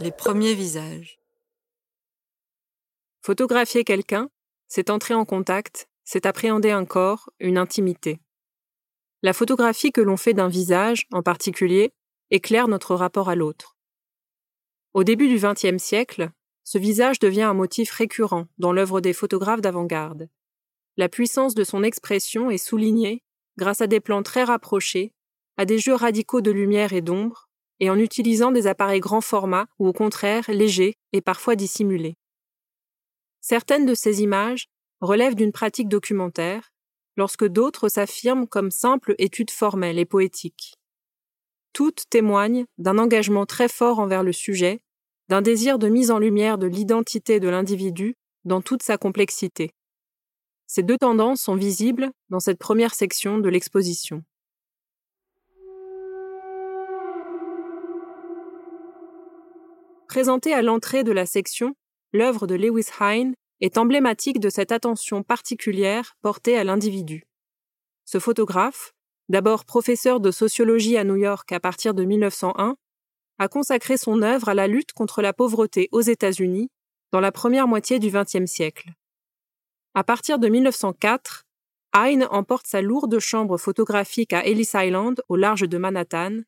Les premiers visages. Photographier quelqu'un, c'est entrer en contact, c'est appréhender un corps, une intimité. La photographie que l'on fait d'un visage, en particulier, éclaire notre rapport à l'autre. Au début du XXe siècle, ce visage devient un motif récurrent dans l'œuvre des photographes d'avant-garde. La puissance de son expression est soulignée grâce à des plans très rapprochés, à des jeux radicaux de lumière et d'ombre, et en utilisant des appareils grand format ou au contraire légers et parfois dissimulés. Certaines de ces images relèvent d'une pratique documentaire, lorsque d'autres s'affirment comme simples études formelles et poétiques. Toutes témoignent d'un engagement très fort envers le sujet, d'un désir de mise en lumière de l'identité de l'individu dans toute sa complexité. Ces deux tendances sont visibles dans cette première section de l'exposition. Présentée à l'entrée de la section, l'œuvre de Lewis Hine est emblématique de cette attention particulière portée à l'individu. Ce photographe, d'abord professeur de sociologie à New York à partir de 1901, a consacré son œuvre à la lutte contre la pauvreté aux États-Unis dans la première moitié du XXe siècle. À partir de 1904, Hine emporte sa lourde chambre photographique à Ellis Island au large de Manhattan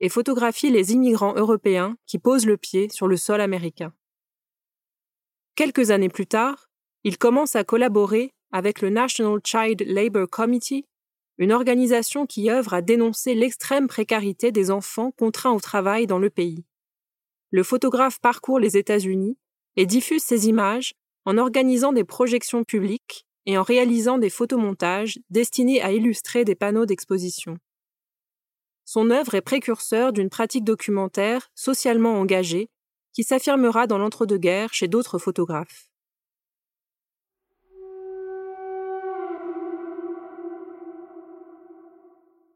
et photographie les immigrants européens qui posent le pied sur le sol américain. Quelques années plus tard, il commence à collaborer avec le National Child Labour Committee, une organisation qui œuvre à dénoncer l'extrême précarité des enfants contraints au travail dans le pays. Le photographe parcourt les États-Unis et diffuse ses images en organisant des projections publiques et en réalisant des photomontages destinés à illustrer des panneaux d'exposition. Son œuvre est précurseur d'une pratique documentaire socialement engagée qui s'affirmera dans l'entre-deux-guerres chez d'autres photographes.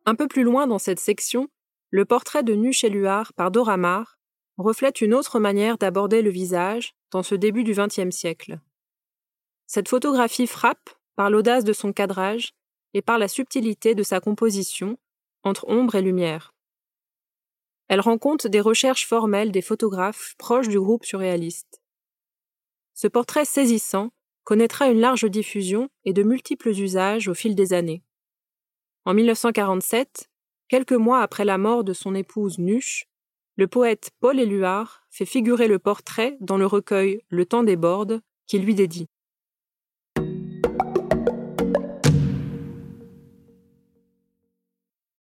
Un peu plus loin dans cette section, le portrait de nu chez Luard par Dora Maar reflète une autre manière d'aborder le visage dans ce début du XXe siècle. Cette photographie frappe par l'audace de son cadrage et par la subtilité de sa composition entre ombre et lumière. Elle rend compte des recherches formelles des photographes proches du groupe surréaliste. Ce portrait saisissant connaîtra une large diffusion et de multiples usages au fil des années. En 1947, quelques mois après la mort de son épouse Nuche, le poète Paul Éluard fait figurer le portrait dans le recueil Le temps déborde qu'il lui dédie.